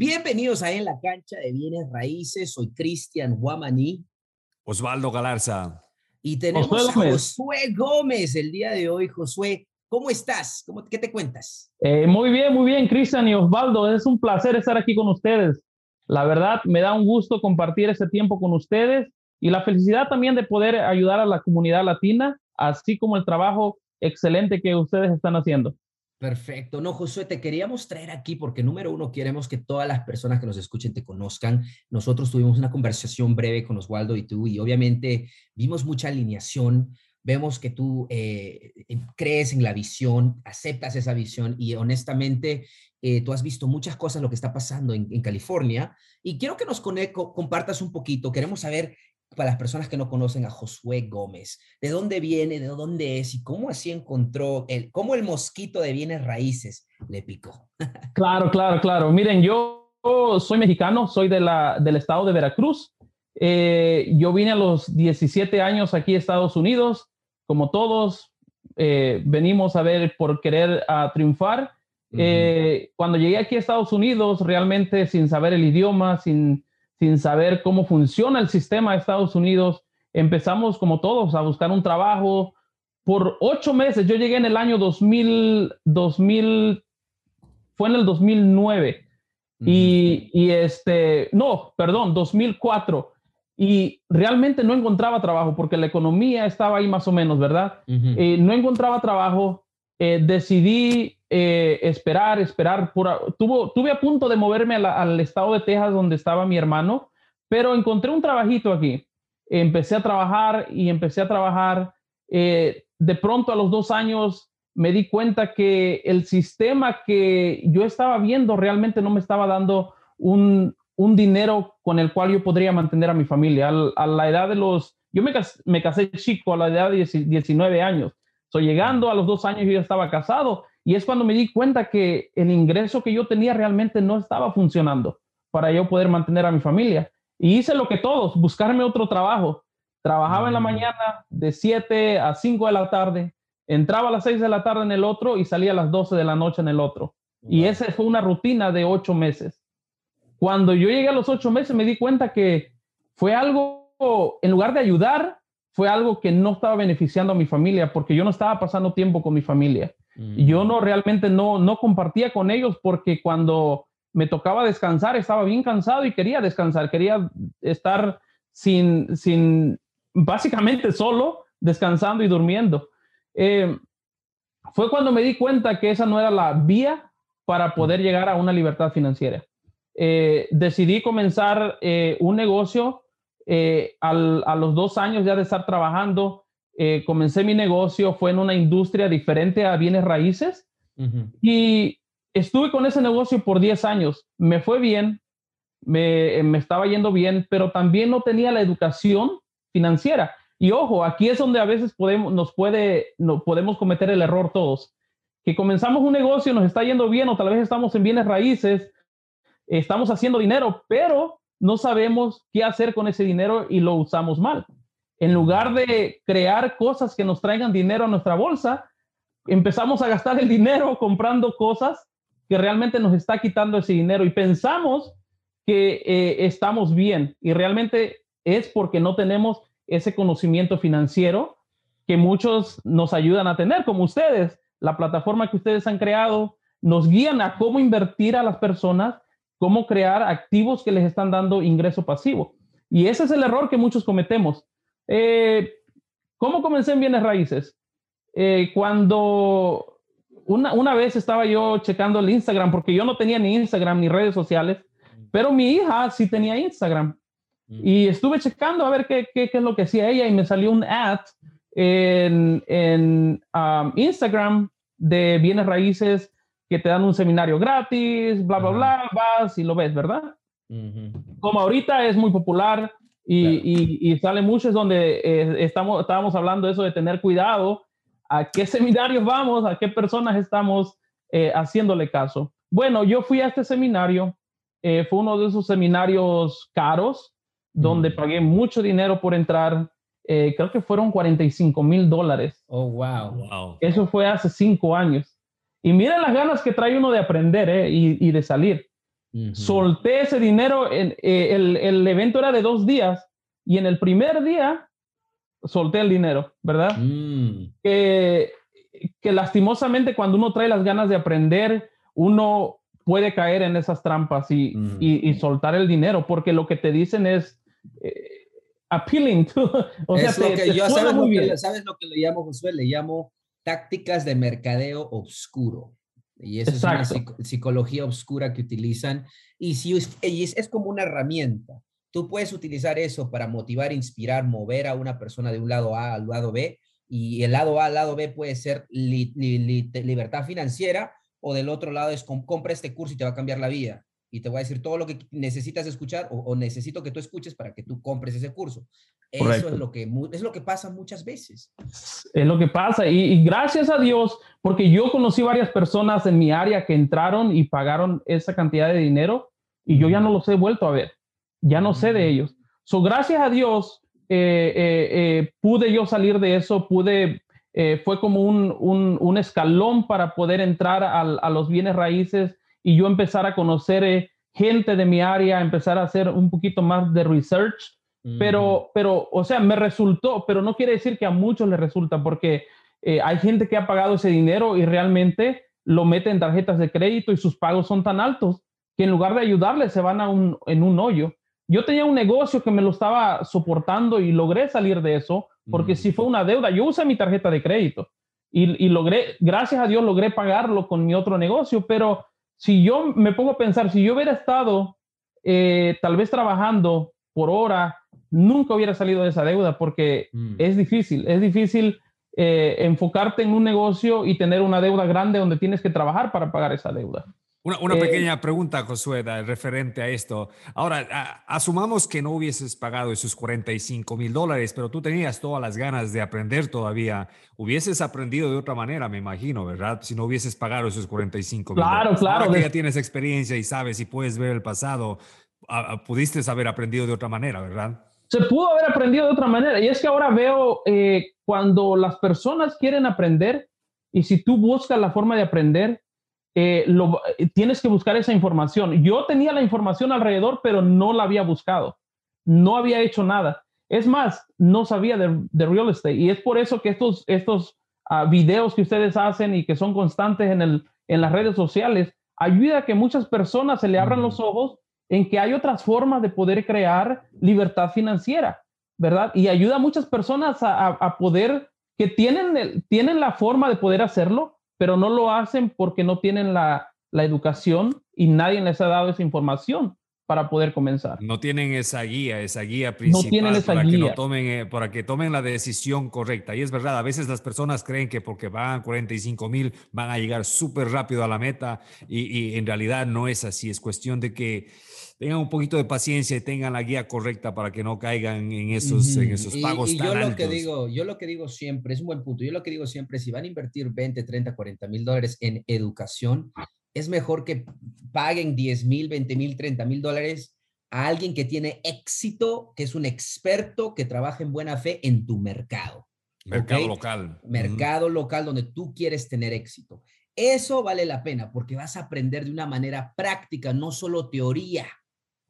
Bienvenidos a En la Cancha de Bienes Raíces. Soy Cristian Guamaní. Osvaldo Galarza. Y tenemos a Josué Gómez el día de hoy. Josué, ¿cómo estás? ¿Cómo, ¿Qué te cuentas? Eh, muy bien, muy bien, Cristian y Osvaldo. Es un placer estar aquí con ustedes. La verdad, me da un gusto compartir este tiempo con ustedes y la felicidad también de poder ayudar a la comunidad latina, así como el trabajo excelente que ustedes están haciendo. Perfecto. No, Josué, te queríamos traer aquí porque número uno, queremos que todas las personas que nos escuchen te conozcan. Nosotros tuvimos una conversación breve con Oswaldo y tú y obviamente vimos mucha alineación. Vemos que tú eh, crees en la visión, aceptas esa visión y honestamente eh, tú has visto muchas cosas lo que está pasando en, California y quiero que nos compartas un poquito. Queremos saber para las personas que no conocen a Josué Gómez, de dónde viene, de dónde es y cómo así encontró, el, cómo el mosquito de bienes raíces le picó. Claro, claro, claro. Miren, yo soy mexicano, soy de la, del estado de Veracruz. Eh, yo vine a los 17 años aquí a Estados Unidos, como todos, eh, venimos a ver por querer a triunfar. Eh, cuando llegué aquí a Estados Unidos, realmente sin saber el idioma, sin sin saber cómo funciona el sistema de Estados Unidos. Empezamos como todos a buscar un trabajo. Por ocho meses, yo llegué en el año 2000, 2000 fue en el 2009. y, y, este, no, perdón, 2004. Y realmente no encontraba trabajo porque la economía estaba ahí más o menos, ¿verdad? Eh, no encontraba trabajo. Eh, decidí eh, esperar, esperar. Tuvo, tuve a punto de moverme al estado de Texas donde estaba mi hermano, pero encontré un trabajito aquí. Empecé a trabajar y empecé a trabajar. Eh, de pronto a los dos años me di cuenta que el sistema que yo estaba viendo realmente no me estaba dando un, dinero con el cual yo podría mantener a mi familia. a la edad de los, yo me, me casé chico a la edad de 19 años. Soy llegando a los dos años yo ya estaba casado y es cuando me di cuenta que el ingreso que yo tenía realmente no estaba funcionando para yo poder mantener a mi familia. Y hice lo que todos, buscarme otro trabajo. Trabajaba en la mm. mañana de 7 a 5 de la tarde, entraba a las 6 de la tarde en el otro y salía a las 12 de la noche en el otro. Y esa fue una rutina de ocho meses. Cuando yo llegué a los ocho meses me di cuenta que fue algo, en lugar de ayudar, fue algo que no estaba beneficiando a mi familia porque yo no estaba pasando tiempo con mi familia. Yo no realmente no, no compartía con ellos porque cuando me tocaba descansar estaba bien cansado y quería descansar, quería estar sin, sin básicamente solo, descansando y durmiendo. Eh, fue cuando me di cuenta que esa no era la vía para poder llegar a una libertad financiera. Eh, decidí comenzar eh, un negocio a los dos años ya de estar trabajando eh, comencé mi negocio, fue en una industria diferente a bienes raíces y estuve con ese negocio por 10 años. Me fue bien, me, me, estaba yendo bien, pero también no tenía la educación financiera. Y ojo, aquí es donde a veces podemos, nos puede, no, podemos cometer el error todos, que comenzamos un negocio, nos está yendo bien o tal vez estamos en bienes raíces, estamos haciendo dinero, pero no sabemos qué hacer con ese dinero y lo usamos mal. En lugar de crear cosas que nos traigan dinero a nuestra bolsa, empezamos a gastar el dinero comprando cosas que realmente nos está quitando ese dinero y pensamos que eh, estamos bien y realmente es porque no tenemos ese conocimiento financiero que muchos nos ayudan a tener, como ustedes. La plataforma que ustedes han creado nos guían a cómo invertir a las personas, cómo crear activos que les están dando ingreso pasivo. Y ese es el error que muchos cometemos. Eh, ¿Cómo comencé en bienes raíces? Eh, cuando una, una, vez estaba yo checando el Instagram, porque yo no tenía ni Instagram ni redes sociales, pero mi hija sí tenía Instagram. Mm. Y estuve checando a ver qué, qué, qué, es lo que hacía ella y me salió un ad en, en um, Instagram de bienes raíces que te dan un seminario gratis, bla, bla, bla, vas y lo ves, ¿verdad? Como ahorita es muy popular, y, y, sale mucho es donde eh, estamos, estábamos hablando eso de tener cuidado a qué seminarios vamos, a qué personas estamos eh, haciéndole caso. Bueno, yo fui a este seminario, eh, fue uno de esos seminarios caros, donde pagué mucho dinero por entrar, creo que fueron 45 mil dólares. Oh, wow. wow. Eso fue hace cinco años. Y miren las ganas que trae uno de aprender y, y de salir. Solté ese dinero, eh, el, el, evento era de dos días y en el primer día solté el dinero, ¿verdad? Mm. Que, que lastimosamente cuando uno trae las ganas de aprender, uno puede caer en esas trampas y, y, soltar el dinero, porque lo que te dicen es eh, appealing. o sea, lo que yo, ¿sabes lo que, ¿sabes lo que le llamo, Josué? Le llamo tácticas de mercadeo oscuro. Y eso es una psicología oscura que utilizan. Y, si es, es, como una herramienta. Tú puedes utilizar eso para motivar, inspirar, mover a una persona de un lado A al lado B. Y el lado A al lado B puede ser libertad financiera o del otro lado es compra este curso y te va a cambiar la vida y te voy a decir todo lo que necesitas escuchar o, necesito que tú escuches para que tú compres ese curso. Eso es lo, que, es lo que pasa muchas veces. Es lo que pasa y, gracias a Dios, porque yo conocí varias personas en mi área que entraron y pagaron esa cantidad de dinero y yo ya no los he vuelto a ver, ya no sé de ellos. So, gracias a Dios eh, eh, eh, pude yo salir de eso, pude, fue como un, un, un, escalón para poder entrar a, a los bienes raíces y yo empezar a conocer eh, gente de mi área, empezar a hacer un poquito más de research. Pero, pero, o sea, me resultó, pero no quiere decir que a muchos les resulta, porque eh, hay gente que ha pagado ese dinero y realmente lo mete en tarjetas de crédito y sus pagos son tan altos que en lugar de ayudarles se van a un, en un hoyo. Yo tenía un negocio que me lo estaba soportando y logré salir de eso, porque si fue una deuda, yo usé mi tarjeta de crédito y, y, logré, gracias a Dios, logré pagarlo con mi otro negocio, pero si yo me pongo a pensar, si yo hubiera estado eh, tal vez trabajando por hora, nunca hubiera salido de esa deuda porque mm. es difícil, es difícil eh, enfocarte en un negocio y tener una deuda grande donde tienes que trabajar para pagar esa deuda. Una, eh, pequeña pregunta, Josué, referente a esto. Ahora, asumamos que no hubieses pagado esos 45 mil dólares, pero tú tenías todas las ganas de aprender todavía. Hubieses aprendido de otra manera, me imagino, ¿verdad? Si no hubieses pagado esos 45 mil Claro, claro. Ahora que ya tienes experiencia y sabes y puedes ver el pasado, pudiste haber aprendido de otra manera, ¿verdad? Se pudo haber aprendido de otra manera. Y es que ahora veo eh, cuando las personas quieren aprender y si tú buscas la forma de aprender, eh, lo, eh, tienes que buscar esa información. Yo tenía la información alrededor, pero no la había buscado. No había hecho nada. Es más, no sabía de, real estate. Y es por eso que estos, estos uh, videos que ustedes hacen y que son constantes en, el, en las redes sociales, ayuda a que muchas personas se le abran los ojos en que hay otras formas de poder crear libertad financiera, ¿verdad? Y ayuda a muchas personas a, a poder, que tienen, tienen la forma de poder hacerlo, pero no lo hacen porque no tienen la, educación y nadie les ha dado esa información para poder comenzar. No tienen esa guía, esa guía principal no tienen esa para, guía. Que tomen, eh, para que tomen la decisión correcta. Y es verdad, a veces las personas creen que porque van 45 mil van a llegar súper rápido a la meta y, y, en realidad no es así. Es cuestión de que tengan un poquito de paciencia y tengan la guía correcta para que no caigan en esos, en esos pagos y, y yo lo que digo, yo lo que digo siempre, es un buen punto, yo lo que digo siempre, si van a invertir 20, 30, 40 mil dólares en educación, es mejor que paguen 10 mil, 20 mil, 30 mil dólares a alguien que tiene éxito, que es un experto, que trabaja en buena fe en tu mercado. Mercado local. Mercado local donde tú quieres tener éxito. Eso vale la pena porque vas a aprender de una manera práctica, no solo teoría.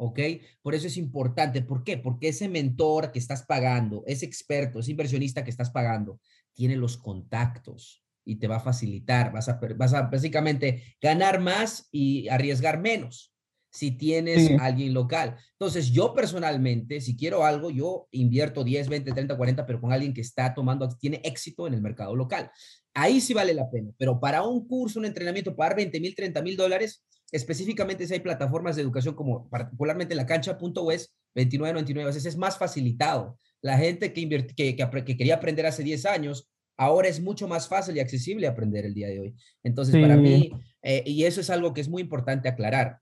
¿Ok? Por eso es importante. ¿Por qué? Porque ese mentor que estás pagando, ese experto, ese inversionista que estás pagando, tiene los contactos y te va a facilitar. Vas a, vas a básicamente ganar más y arriesgar menos si tienes alguien local. Entonces, yo personalmente, si quiero algo, yo invierto 10, 20, 30, 40, pero con alguien que está tomando, tiene éxito en el mercado local. Ahí sí vale la pena, pero para un curso, un entrenamiento, pagar 20 mil, 30 mil dólares, específicamente si hay plataformas de educación como particularmente la cancha.us, 29.99, a veces es más facilitado. La gente que, que, que, quería aprender hace 10 años, ahora es mucho más fácil y accesible aprender el día de hoy. Entonces, para mí, eh, y eso es algo que es muy importante aclarar,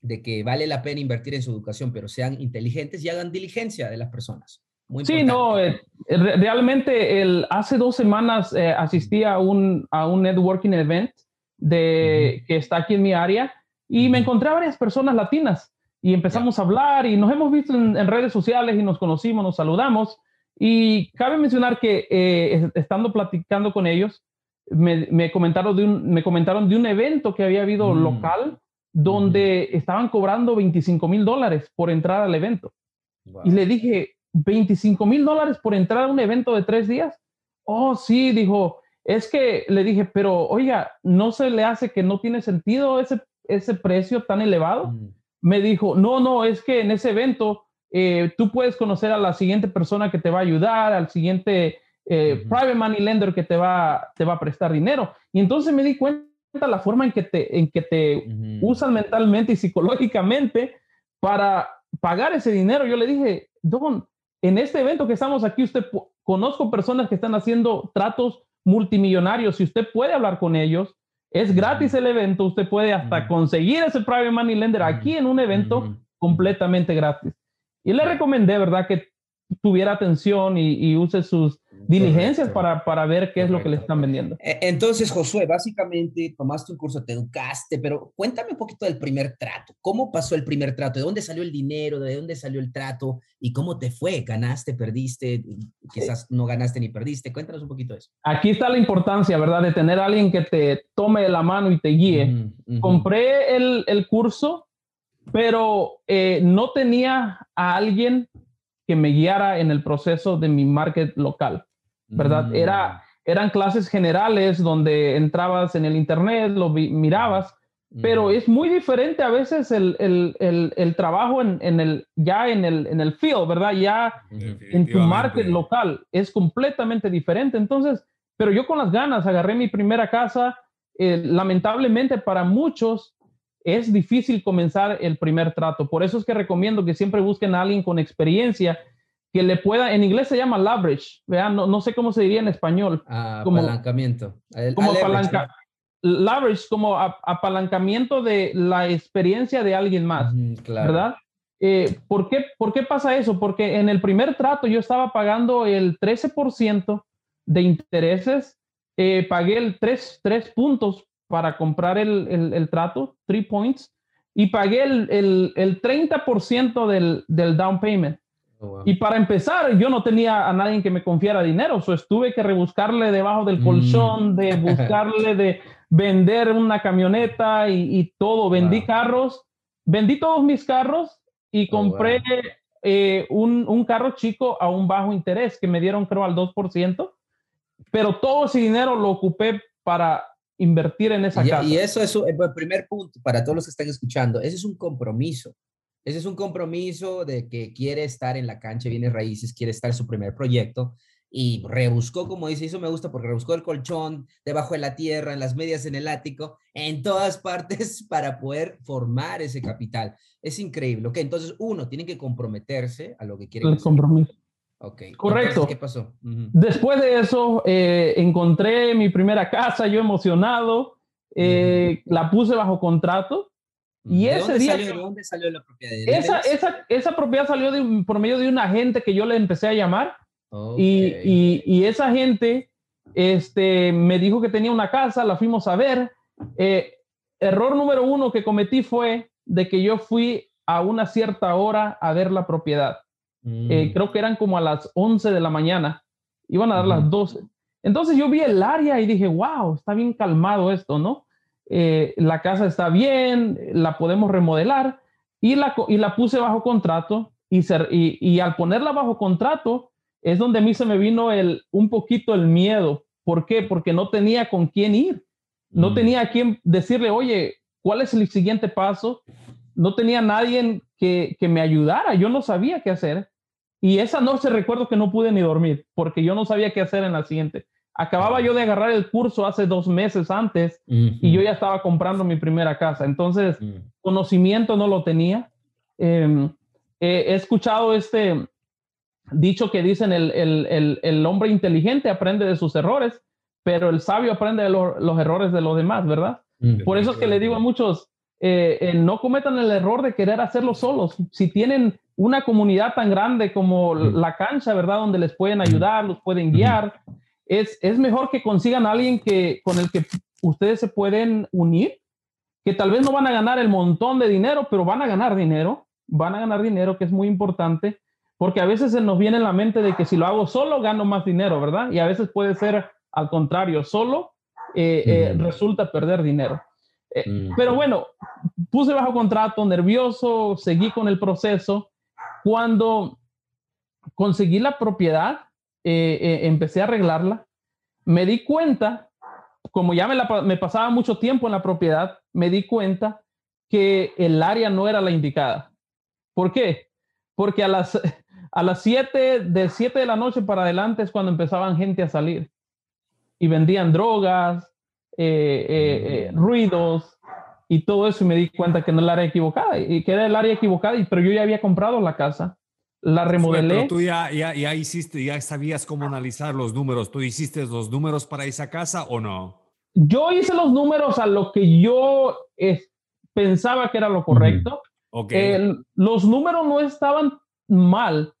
de que vale la pena invertir en su educación, pero sean inteligentes y hagan diligencia de las personas. sí, no, eh, realmente el, hace dos semanas eh, asistí a un, a un networking event de, que está aquí en mi área y me encontré a varias personas latinas y empezamos a hablar y nos hemos visto en, redes sociales y nos conocimos, nos saludamos. Y cabe mencionar que eh, estando platicando con ellos, me, comentaron de un, me comentaron de un evento que había habido mm. local donde estaban cobrando 25 mil dólares por entrar al evento. Y le dije, 25 mil dólares por entrar a un evento de tres días. Oh, sí, dijo, es que le dije, pero oiga, ¿no se le hace que no tiene sentido ese, ese precio tan elevado? Me dijo, no, no, es que en ese evento eh, tú puedes conocer a la siguiente persona que te va a ayudar, al siguiente eh, private money lender que te va, te va a prestar dinero. Y entonces me di cuenta la forma en que te, en que te usan mentalmente y psicológicamente para pagar ese dinero. Yo le dije, Don, en este evento que estamos aquí, usted conozco personas que están haciendo tratos multimillonarios. Si usted puede hablar con ellos, es gratis el evento. Usted puede hasta conseguir ese private money lender aquí en un evento completamente gratis. Y le recomendé, ¿verdad? Que tuviera atención y, use sus diligencias para, para, ver qué es lo que le están vendiendo. E, entonces, Josué, básicamente tomaste un curso, te educaste, pero cuéntame un poquito del primer trato. ¿Cómo pasó el primer trato? ¿De dónde salió el dinero? ¿De dónde salió el trato? ¿Y cómo te fue? ¿Ganaste, perdiste? Quizás no ganaste ni perdiste. Cuéntanos un poquito de eso. Aquí está la importancia, ¿verdad? De tener a alguien que te tome la mano y te guíe. Compré el, el, curso, pero eh, no tenía a alguien que me guiara en el proceso de mi market local, ¿verdad? Mm. Era, eran clases generales donde entrabas en el internet, lo mirabas, pero es muy diferente a veces el, el, el, trabajo en, en, el, ya en el, en el field, ¿verdad? Ya en tu market local es completamente diferente. Entonces, pero yo con las ganas agarré mi primera casa. Eh, lamentablemente para muchos es difícil comenzar el primer trato. Por eso es que recomiendo que siempre busquen a alguien con experiencia que le pueda, en inglés se llama leverage, vean, no, no sé cómo se diría en español. como, apalancamiento. como leverage, como apalancamiento de la experiencia de alguien más, ¿verdad? Eh, ¿por, qué, ¿Por qué pasa eso? Porque en el primer trato yo estaba pagando el 13% de intereses, eh, pagué el 3, 3 puntos para comprar el, el, el trato, 3 points, y pagué el, el, el 30% del, del down payment. Oh, y para empezar, yo no tenía a nadie que me confiara dinero, so estuve que rebuscarle debajo del mm. colchón, de buscarle de vender una camioneta y, todo. Vendí carros, vendí todos mis carros y oh, compré eh, un, un, carro chico a un bajo interés que me dieron creo al 2%, pero todo ese dinero lo ocupé para invertir en esa casa. Y eso es el primer punto para todos los que están escuchando. Ese es un compromiso. Ese es un compromiso de que quiere estar en la cancha, viene raíces, quiere estar en su primer proyecto y rebuscó, como dice, eso me gusta porque rebuscó el colchón, debajo de la tierra, en las medias, en el ático, en todas partes para poder formar ese capital. Es increíble. Ok, entonces uno tiene que comprometerse a lo que quiere. El compromiso. Ok. Correcto. ¿Qué pasó? Después de eso, eh, encontré mi primera casa, yo emocionado, eh, la puse bajo contrato. Y ese dónde día. Salió, ¿De dónde salió la propiedad? esa, esa, esa, propiedad salió de, por medio de un agente que yo le empecé a llamar. Y, y, y, esa gente este, me dijo que tenía una casa, la fuimos a ver. Eh, error número uno que cometí fue de que yo fui a una cierta hora a ver la propiedad. Eh, mm. creo que eran como a las 11 de la mañana, iban a dar las 12. Entonces yo vi el área y dije, wow, está bien calmado esto, ¿no? Eh, la casa está bien, la podemos remodelar y la, y la puse bajo contrato y, ser, y, y, al ponerla bajo contrato es donde a mí se me vino el, un poquito el miedo. ¿Por qué? Porque no tenía con quién ir. No mm. tenía a quién decirle, oye, ¿cuál es el siguiente paso? No tenía nadie que, que me ayudara. Yo no sabía qué hacer. Y esa noche recuerdo que no pude ni dormir porque yo no sabía qué hacer en la siguiente. Acababa yo de agarrar el curso hace dos meses antes y yo ya estaba comprando mi primera casa. Entonces, conocimiento no lo tenía. Em, he escuchado este dicho que dicen el, el, el, hombre inteligente aprende de sus errores, pero el sabio aprende de los errores de los demás, ¿verdad? Por eso es que le digo a muchos, eh, eh, no cometan el error de querer hacerlo solos. Si tienen una comunidad tan grande como la cancha, ¿verdad? Donde les pueden ayudar, los pueden guiar. Es, es mejor que consigan a alguien que, con el que ustedes se pueden unir, que tal vez no van a ganar el montón de dinero, pero van a ganar dinero, van a ganar dinero, que es muy importante, porque a veces se nos viene en la mente de que si lo hago solo, gano más dinero, ¿verdad? Y a veces puede ser al contrario, solo eh, eh, resulta perder dinero. mm. Pero bueno, puse bajo contrato, nervioso, seguí con el proceso. Cuando conseguí la propiedad, empecé a arreglarla, me di cuenta, como ya me, pasaba mucho tiempo en la propiedad, me di cuenta que el área no era la indicada. ¿Por qué? Porque a las, a las 7, de 7 de la noche para adelante es cuando empezaban gente a salir y vendían drogas, eh, eh, eh, ruidos y todo eso y me di cuenta que no era el área equivocada y que era el área equivocada, pero yo ya había comprado la casa, la remodelé. Pero tú ya, ya, ya hiciste, ya sabías cómo analizar los números. ¿Tú hiciste los números para esa casa o no? Yo hice los números a lo que yo pensaba que era lo correcto. los números no estaban mal,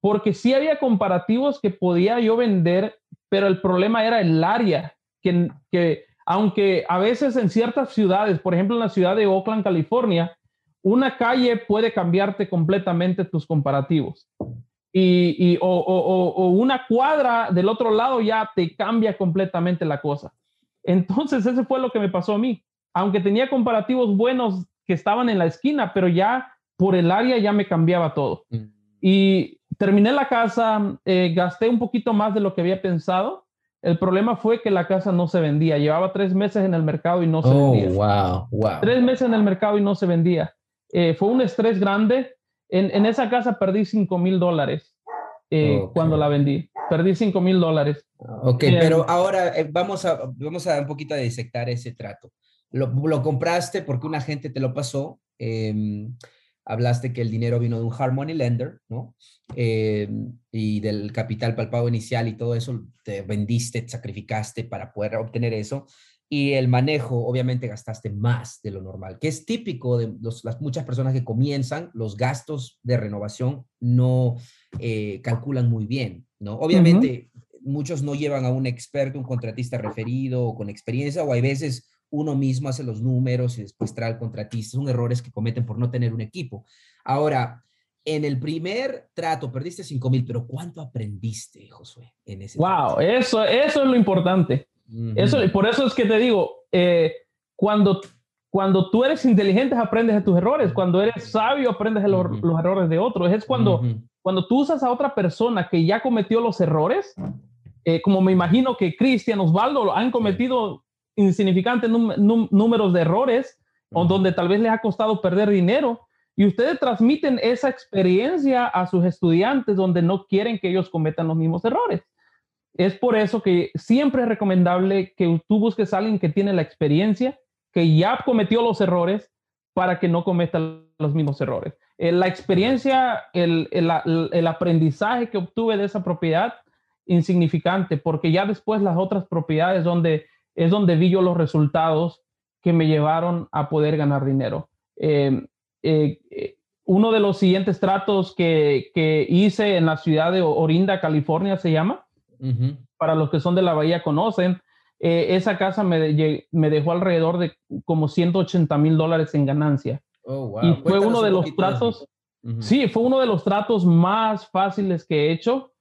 porque sí había comparativos que podía yo vender, pero el problema era el área, que, que aunque a veces en ciertas ciudades, por ejemplo en la ciudad de Oakland, California, una calle puede cambiarte completamente tus comparativos. Y, o, o, una cuadra del otro lado ya te cambia completamente la cosa. Entonces, ese fue lo que me pasó a mí aunque tenía comparativos buenos que estaban en la esquina, pero ya por el área ya me cambiaba todo. Mm. Y terminé la casa, eh, gasté un poquito más de lo que había pensado. El problema fue que la casa no se vendía. Llevaba tres meses en el mercado y no se oh, vendía. Wow, wow. Tres meses en el mercado y no se vendía. Eh, fue un estrés grande. En, esa casa perdí 5 mil dólares eh, cuando la vendí. Perdí 5 mil dólares. Ok, pero ahora vamos, a, vamos a un poquito a disectar ese trato lo, compraste porque un agente te lo pasó. Em, hablaste que el dinero vino de un hard money lender, ¿no? Em, y del capital pago inicial y todo eso, te vendiste, te sacrificaste para poder obtener eso. Y el manejo, obviamente, gastaste más de lo normal, que es típico de las muchas personas que comienzan, los gastos de renovación no eh, calculan muy bien, ¿no? Obviamente, muchos no llevan a un experto, un contratista referido o con experiencia, o hay veces uno mismo hace los números y después trae al contratista. Son errores que cometen por no tener un equipo. Ahora, en el primer trato perdiste 5 mil, pero ¿cuánto aprendiste, Josué? En ese wow, eso, eso es lo importante. Eso, por eso es que te digo, eh, cuando, cuando tú eres inteligente aprendes de tus errores, cuando eres sabio aprendes de los, errores de otros. Es cuando, cuando tú usas a otra persona que ya cometió los errores, eh, como me imagino que Cristian, Osvaldo han cometido insignificantes números de errores o donde tal vez les ha costado perder dinero y ustedes transmiten esa experiencia a sus estudiantes donde no quieren que ellos cometan los mismos errores. Es por eso que siempre es recomendable que tú busques a alguien que tiene la experiencia, que ya cometió los errores para que no cometa los mismos errores. Eh, la experiencia, el, el, aprendizaje que obtuve de esa propiedad, insignificante, porque ya después las otras propiedades donde es donde vi yo los resultados que me llevaron a poder ganar dinero. Em, eh, eh, uno de los siguientes tratos que, que, hice en la ciudad de Orinda, California, se llama. Para los que son de la bahía conocen, eh, esa casa me, me, dejó alrededor de como 180 mil dólares en ganancia. Oh, y fue uno de los tratos, sí, fue uno de los tratos más fáciles que he hecho.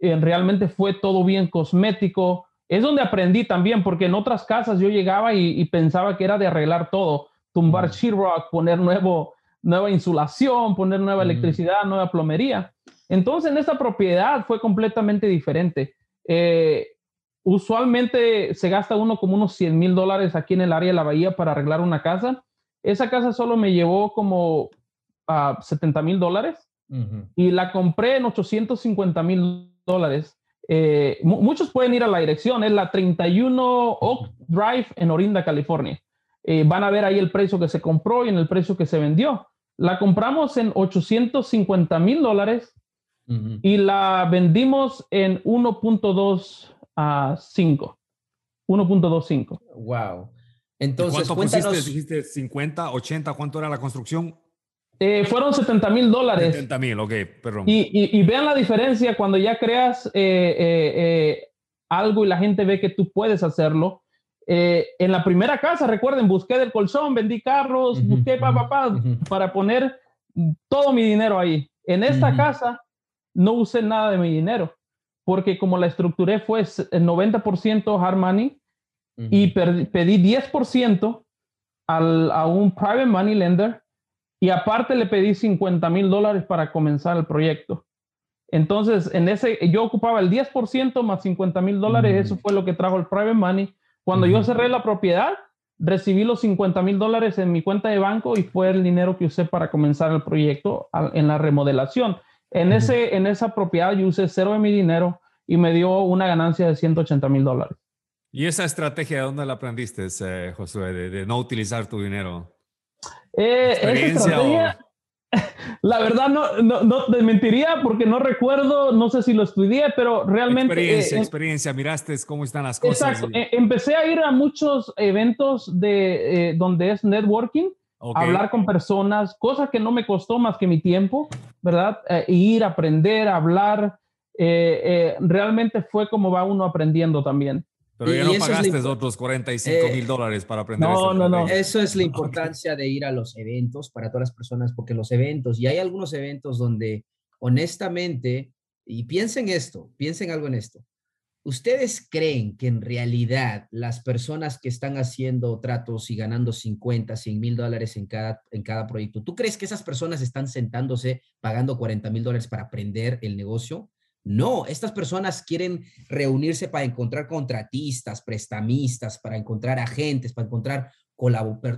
realmente fue todo bien cosmético, es donde aprendí también, porque en otras casas yo llegaba y, pensaba que era de arreglar todo, tumbar sheetrock, poner nuevo, nueva insulación, poner nueva electricidad, nueva plomería. Entonces en esta propiedad fue completamente diferente. Eh, usualmente se gasta uno como unos 100 mil dólares aquí en el área de la bahía para arreglar una casa. Esa casa solo me llevó como a ah, 70 mil dólares y la compré en 850 mil dólares. Eh, muchos pueden ir a la dirección, es la 31 Oak Drive en Orinda, California. Eh, van a ver ahí el precio que se compró y en el precio que se vendió. La compramos en 850 mil dólares y la vendimos en 1.25. 1.25. Wow. Entonces, ¿cuánto cuéntanos... Dijiste 50, 80, ¿cuánto era la construcción? Eh, fueron 70 mil dólares. 70 mil, ok, perdón. Y, vean la diferencia cuando ya creas eh, eh, algo y la gente ve que tú puedes hacerlo. En la primera casa, recuerden, busqué del colchón, vendí carros, busqué pa, para poner todo mi dinero ahí. En esta casa no usé nada de mi dinero, porque como la estructuré fue el 90% hard money y pedí 10% al, a un private money lender y aparte le pedí 50 mil dólares para comenzar el proyecto. Entonces, en ese, yo ocupaba el 10% más 50 mil dólares, eso fue lo que trajo el private money. Cuando yo cerré la propiedad, recibí los 50 mil dólares en mi cuenta de banco y fue el dinero que usé para comenzar el proyecto en la remodelación. En, ese, en esa propiedad yo usé cero de mi dinero y me dio una ganancia de 180 mil dólares. ¿Y esa estrategia de dónde la aprendiste, eh, Josué, de, no utilizar tu dinero? Eh, ¿Experiencia La verdad no, no, te mentiría porque no recuerdo, no sé si lo estudié, pero realmente... Experiencia, eh, experiencia, miraste cómo están las cosas. Exacto, e, empecé a ir a muchos eventos de, eh, donde es networking, hablar con personas, cosa que no me costó más que mi tiempo, ¿verdad? Eh, ir, aprender, hablar, realmente fue como va uno aprendiendo también. Pero ya no pagaste otros 45 mil dólares para aprender. No, no, no. Eso es la importancia de ir a los eventos para todas las personas, porque los eventos, y hay algunos eventos donde honestamente, y piensen esto, piensen algo en esto. ¿Ustedes creen que en realidad las personas que están haciendo tratos y ganando 50, 100 mil dólares en cada, en cada proyecto, ¿tú crees que esas personas están sentándose pagando 40 mil dólares para aprender el negocio? No, estas personas quieren reunirse para encontrar contratistas, prestamistas, para encontrar agentes, para encontrar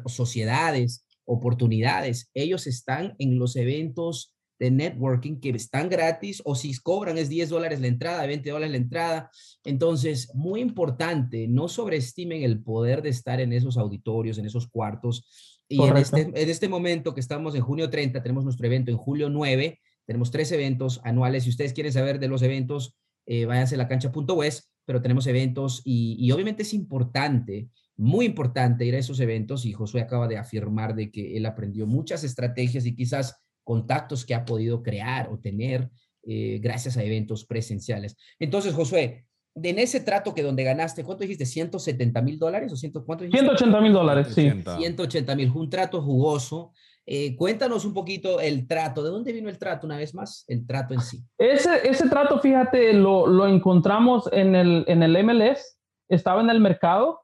sociedades, oportunidades. Ellos están en los eventos de networking que están gratis o si cobran es 10 dólares la entrada, 20 dólares la entrada. Entonces, muy importante, no sobreestimen el poder de estar en esos auditorios, en esos cuartos. Y en este, en este momento que estamos en junio 30, tenemos nuestro evento en julio 9 tenemos tres eventos anuales. Si ustedes quieren saber de los eventos, eh, váyanse a la cancha.west, pero tenemos eventos y, obviamente es importante, muy importante ir a esos eventos y Josué acaba de afirmar de que él aprendió muchas estrategias y quizás contactos que ha podido crear o tener eh, gracias a eventos presenciales. Entonces, Josué, en ese trato que donde ganaste, ¿cuánto dijiste? ¿170 mil dólares o ciento, cuánto 180 mil dólares, sí. 180 mil, un trato jugoso. Eh, cuéntanos un poquito el trato. ¿De dónde vino el trato una vez más? El trato en sí. Ese, ese trato, fíjate, lo, lo encontramos en el, en el MLS, estaba en el mercado.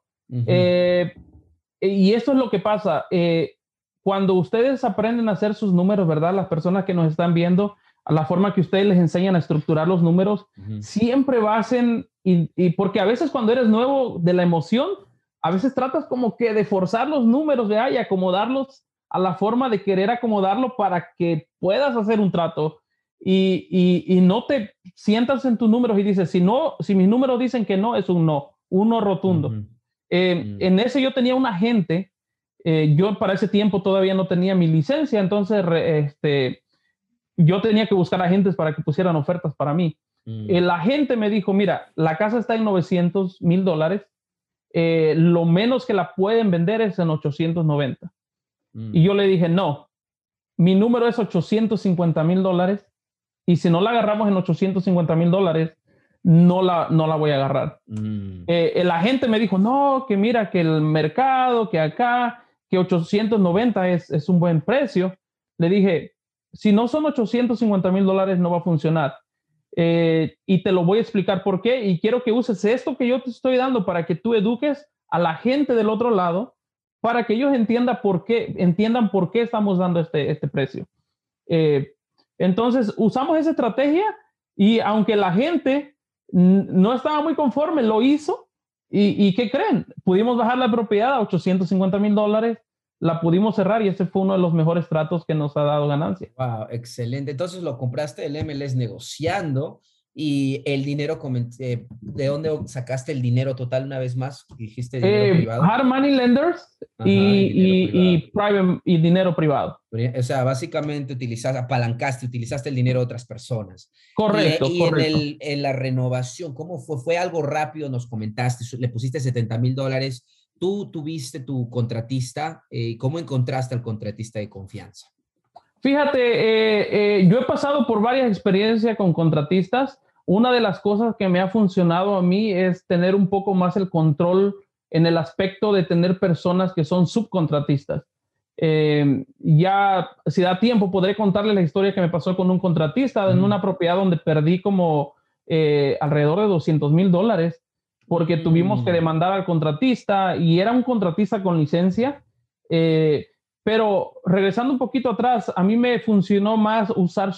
Eh, y esto es lo que pasa. Eh, cuando ustedes aprenden a hacer sus números, ¿verdad? Las personas que nos están viendo, a la forma que ustedes les enseñan a estructurar los números, siempre basen, y, y porque a veces cuando eres nuevo de la emoción, a veces tratas como que de forzar los números, ¿verdad? Y acomodarlos a la forma de querer acomodarlo para que puedas hacer un trato y, y, no te sientas en tus números y dices, si no, si mis números dicen que no, es un no, uno rotundo. Eh, mm. En ese yo tenía un agente, eh, yo para ese tiempo todavía no tenía mi licencia, entonces este, yo tenía que buscar agentes para que pusieran ofertas para mí. Mm. El agente me dijo, mira, la casa está en 900 mil dólares, eh, lo menos que la pueden vender es en 890. Y mm. yo le dije, no, mi número es 850 mil dólares y si no la agarramos en 850 mil dólares, no la, no la voy a agarrar. Mm. Eh, el agente me dijo, no, que mira que el mercado, que acá, que 890 es, es un buen precio. Le dije, si no son 850 mil dólares, no va a funcionar. Eh, y te lo voy a explicar por qué. Y quiero que uses esto que yo te estoy dando para que tú eduques a la gente del otro lado para que ellos entiendan por qué, entiendan por qué estamos dando este, este precio. Eh, entonces, usamos esa estrategia y aunque la gente no estaba muy conforme, lo hizo. ¿Y, y qué creen? Pudimos bajar la propiedad a 850 mil dólares, la pudimos cerrar y ese fue uno de los mejores tratos que nos ha dado ganancia. Wow, excelente. Entonces lo compraste el MLS negociando y el dinero, eh, ¿de dónde sacaste el dinero total una vez más? Dijiste dinero eh, privado. Hard money lenders y, y, y, private, y dinero privado. O sea, básicamente utilizaste, apalancaste, utilizaste el dinero de otras personas. Correcto. Y, En, el, en, la renovación, ¿cómo fue? ¿Fue algo rápido? Nos comentaste, le pusiste 70 mil dólares. Tú tuviste tu contratista. Eh, ¿Cómo encontraste al contratista de confianza? Fíjate, eh, eh, yo he pasado por varias experiencias con contratistas. Una de las cosas que me ha funcionado a mí es tener un poco más el control en el aspecto de tener personas que son subcontratistas. Eh, ya, si da tiempo, podré contarles la historia que me pasó con un contratista en una propiedad donde perdí como alrededor de 200 mil dólares porque tuvimos que mm. demandar al contratista y era un contratista con licencia. Eh, pero regresando un poquito atrás, a mí me funcionó más usar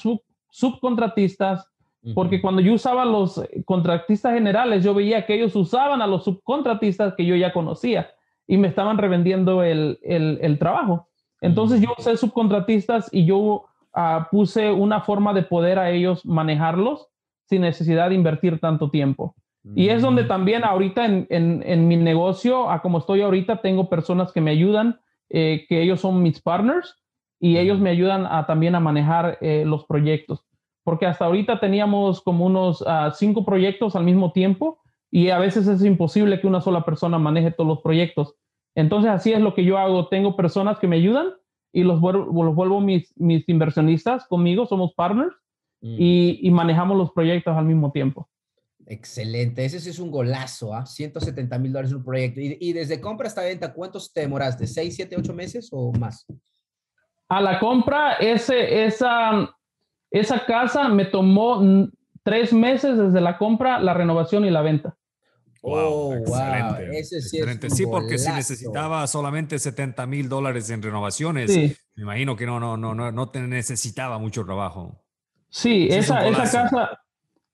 subcontratistas, porque cuando yo usaba los contratistas generales, yo veía que ellos usaban a los subcontratistas que yo ya conocía y me estaban revendiendo el, el, trabajo. Entonces yo usé subcontratistas y yo ah, puse una forma de poder a ellos manejarlos sin necesidad de invertir tanto tiempo. Y es donde también ahorita en, en, mi negocio, a como estoy ahorita, tengo personas que me ayudan, eh, que ellos son mis partners y ellos me ayudan a, también a manejar eh, los proyectos. Porque hasta ahorita teníamos como unos ah, cinco proyectos al mismo tiempo y a veces es imposible que una sola persona maneje todos los proyectos. Entonces así es lo que yo hago. Tengo personas que me ayudan y los vuelvo, los vuelvo mis, mis inversionistas conmigo, somos partners mm. y, y manejamos los proyectos al mismo tiempo. Excelente, ese sí es un golazo, ¿ah? 170 mil dólares un proyecto. ¿Y, desde compra hasta venta, cuántos te demoraste? ¿6, 7, 8 meses o más? A la compra, ese, esa, esa casa me tomó tres meses desde la compra, la renovación y la venta. oh, excelente. Ese sí, excelente. sí, porque si necesitaba solamente 70 mil dólares en renovaciones, me imagino que no, no, no, no, no te necesitaba mucho trabajo. Sí, esa, esa casa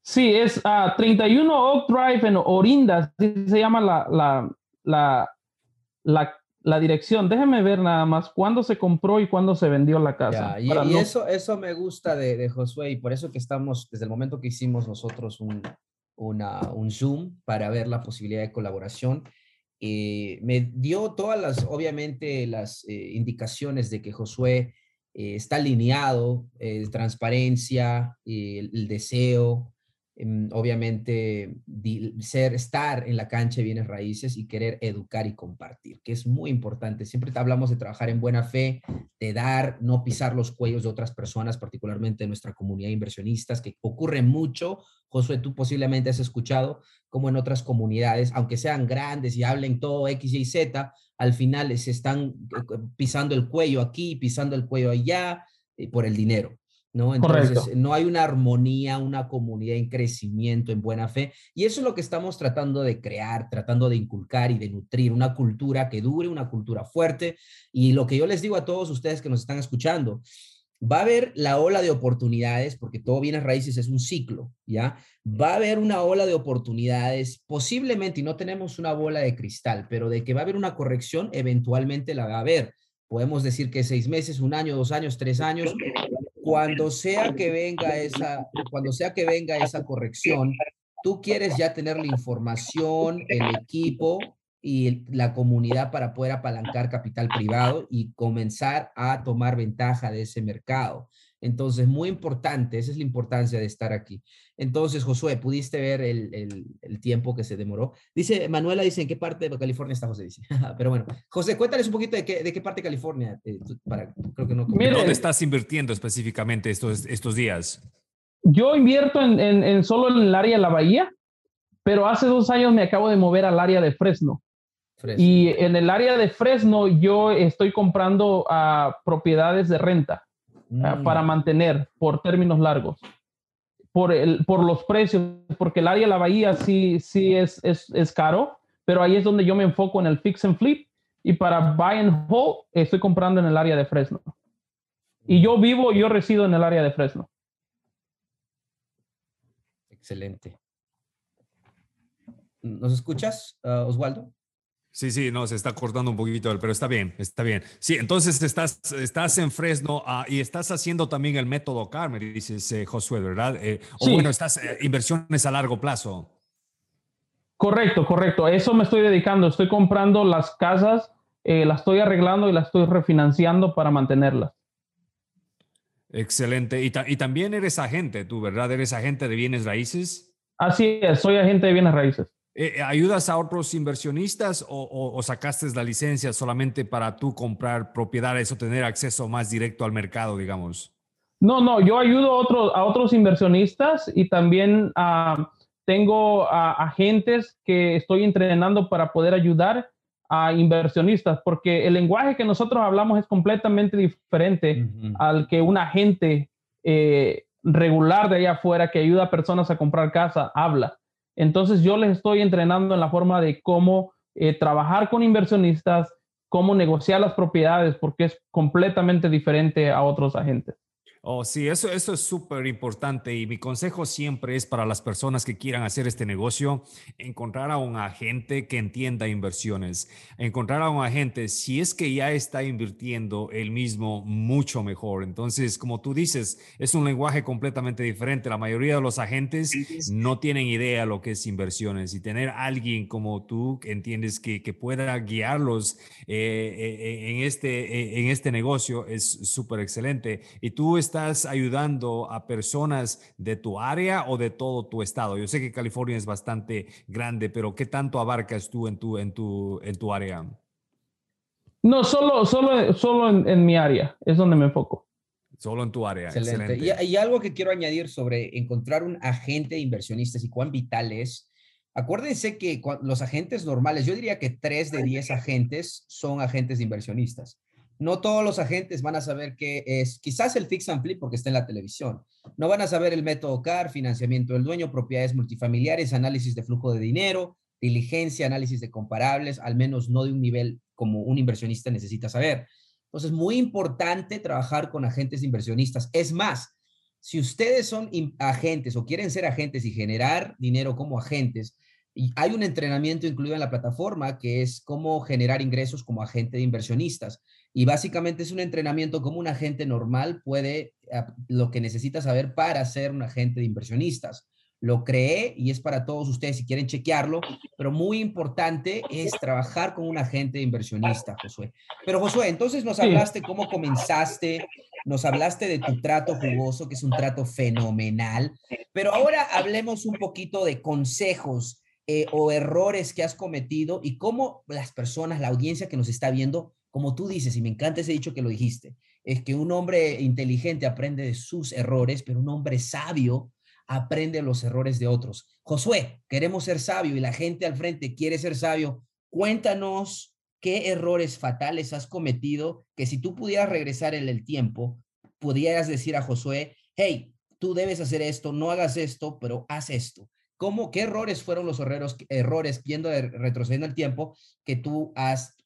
Sí, es a ah, 31 Oak Drive en Orinda, así se llama la, la, la, la, la dirección. Déjeme ver nada más cuándo se compró y cuándo se vendió la casa. y, eso, eso me gusta de, de, Josué y por eso que estamos, desde el momento que hicimos nosotros un, una, un Zoom para ver la posibilidad de colaboración, eh, me dio todas las, obviamente, las eh, indicaciones de que Josué eh, está alineado, transparencia, el deseo, Em, obviamente ser, estar en la cancha de bienes raíces y querer educar y compartir, que es muy importante. Siempre hablamos de trabajar en buena fe, de dar, no pisar los cuellos de otras personas, particularmente de nuestra comunidad de inversionistas, que ocurre mucho. Josué, tú posiblemente has escuchado como en otras comunidades, aunque sean grandes y hablen todo X, Y, Z, al final se están eh, pisando el cuello aquí, pisando el cuello allá eh, por el dinero. ¿No? Entonces, no hay una armonía, una comunidad en crecimiento, en buena fe. Y eso es lo que estamos tratando de crear, tratando de inculcar y de nutrir una cultura que dure, una cultura fuerte. Y lo que yo les digo a todos ustedes que nos están escuchando, va a haber la ola de oportunidades, porque todo bienes raíces es un ciclo, ¿ya? Va a haber una ola de oportunidades, posiblemente, y no tenemos una bola de cristal, pero de que va a haber una corrección, eventualmente la va a haber. Podemos decir que seis meses, un año, dos años, tres años, cuando sea que venga esa, cuando sea que venga esa corrección, tú quieres ya tener la información, el equipo y la comunidad para poder apalancar capital privado y comenzar a tomar ventaja de ese mercado. Entonces, muy importante, esa es la importancia de estar aquí. Entonces, Josué, ¿pudiste ver el, el, tiempo que se demoró? Dice, Manuela dice, ¿en qué parte de California está José? Dice. Pero bueno, José, cuéntales un poquito de qué, de qué parte de California. Eh, para, creo que no. ¿Dónde estás invirtiendo específicamente estos, estos días? Yo invierto en, en, solo en el área de la bahía, pero hace dos años me acabo de mover al área de Fresno. Y en el área de Fresno yo estoy comprando uh, propiedades de renta. Ah, mm. para mantener por términos largos. Por, el, por los precios, porque el área de la bahía sí, sí es, es, es caro, pero ahí es donde yo me enfoco en el fix and flip y para buy and hold estoy comprando en el área de Fresno. Y yo vivo, yo resido en el área de Fresno. Excelente. ¿Nos escuchas, uh, Oswaldo? Sí, sí, no, se está cortando un poquito, pero está bien, está bien. Sí, entonces estás, estás en Fresno ah, y estás haciendo también el método CAR, dices eh, Josué, ¿verdad? Eh, o bueno, estás eh, inversiones a largo plazo. Correcto, correcto. Eso me estoy dedicando. Estoy comprando las casas, las estoy arreglando y las estoy refinanciando para mantenerlas. Excelente. Y, y también eres agente, tú, ¿verdad? ¿Eres agente de bienes raíces? Así es, soy agente de bienes raíces. Eh, eh, ¿Ayudas a otros inversionistas o, sacaste la licencia solamente para tú comprar propiedades o tener acceso más directo al mercado, digamos? No, no, yo ayudo a, a otros inversionistas y también ah, tengo agentes que estoy entrenando para poder ayudar a inversionistas, porque el lenguaje que nosotros hablamos es completamente diferente al que un agente eh, regular de allá afuera que ayuda a personas a comprar casa habla. Entonces yo les estoy entrenando en la forma de cómo eh, trabajar con inversionistas, cómo negociar las propiedades, porque es completamente diferente a otros agentes. Oh, sí, eso, eso es súper importante y mi consejo siempre es para las personas que quieran hacer este negocio, encontrar a un agente que entienda inversiones, encontrar a un agente, si es que ya está invirtiendo él mismo, mucho mejor. Entonces, como tú dices, es un lenguaje completamente diferente. La mayoría de los agentes no tienen idea lo que es inversiones y tener alguien como tú que entiendes que, que pueda guiarlos eh, eh, en, este, en este negocio es súper excelente. Y tú estás ayudando a personas de tu área o de todo tu estado? Yo sé que California es bastante grande, pero ¿qué tanto abarcas tú en tu, en tu, en tu área? No, solo, solo, solo en, mi área, es donde me enfoco. Solo en tu área. Excelente. Y, y, algo que quiero añadir sobre encontrar un agente de inversionistas y cuán vital es. Acuérdense que los agentes normales, yo diría que 3 de 10 agentes son agentes de inversionistas no todos los agentes van a saber qué es, quizás el fix and flip porque está en la televisión. No van a saber el método CAR, financiamiento del dueño, propiedades multifamiliares, análisis de flujo de dinero, diligencia, análisis de comparables, al menos no de un nivel como un inversionista necesita saber. Entonces, muy importante trabajar con agentes inversionistas. Es más, si ustedes son agentes o quieren ser agentes y generar dinero como agentes, y hay un entrenamiento incluido en la plataforma que es cómo generar ingresos como agente de inversionistas. Y básicamente es un entrenamiento como un agente normal puede, lo que necesita saber para ser un agente de inversionistas. Lo creé y es para todos ustedes si quieren chequearlo, pero muy importante es trabajar con un agente de inversionista, Josué. Pero Josué, entonces nos hablaste cómo comenzaste, nos hablaste de tu trato jugoso, que es un trato fenomenal, pero ahora hablemos un poquito de consejos eh, o errores que has cometido y cómo las personas, la audiencia que nos está viendo, como tú dices, y me encanta ese dicho que lo dijiste, es que un hombre inteligente aprende de sus errores, pero un hombre sabio aprende los errores de otros. Josué, queremos ser sabio y la gente al frente quiere ser sabio. Cuéntanos qué errores fatales has cometido que si tú pudieras regresar en el tiempo, pudieras decir a Josué, hey, tú debes hacer esto, no hagas esto, pero haz esto. ¿Cómo, ¿Qué errores fueron los errores, errores viendo retrocediendo el tiempo que tú has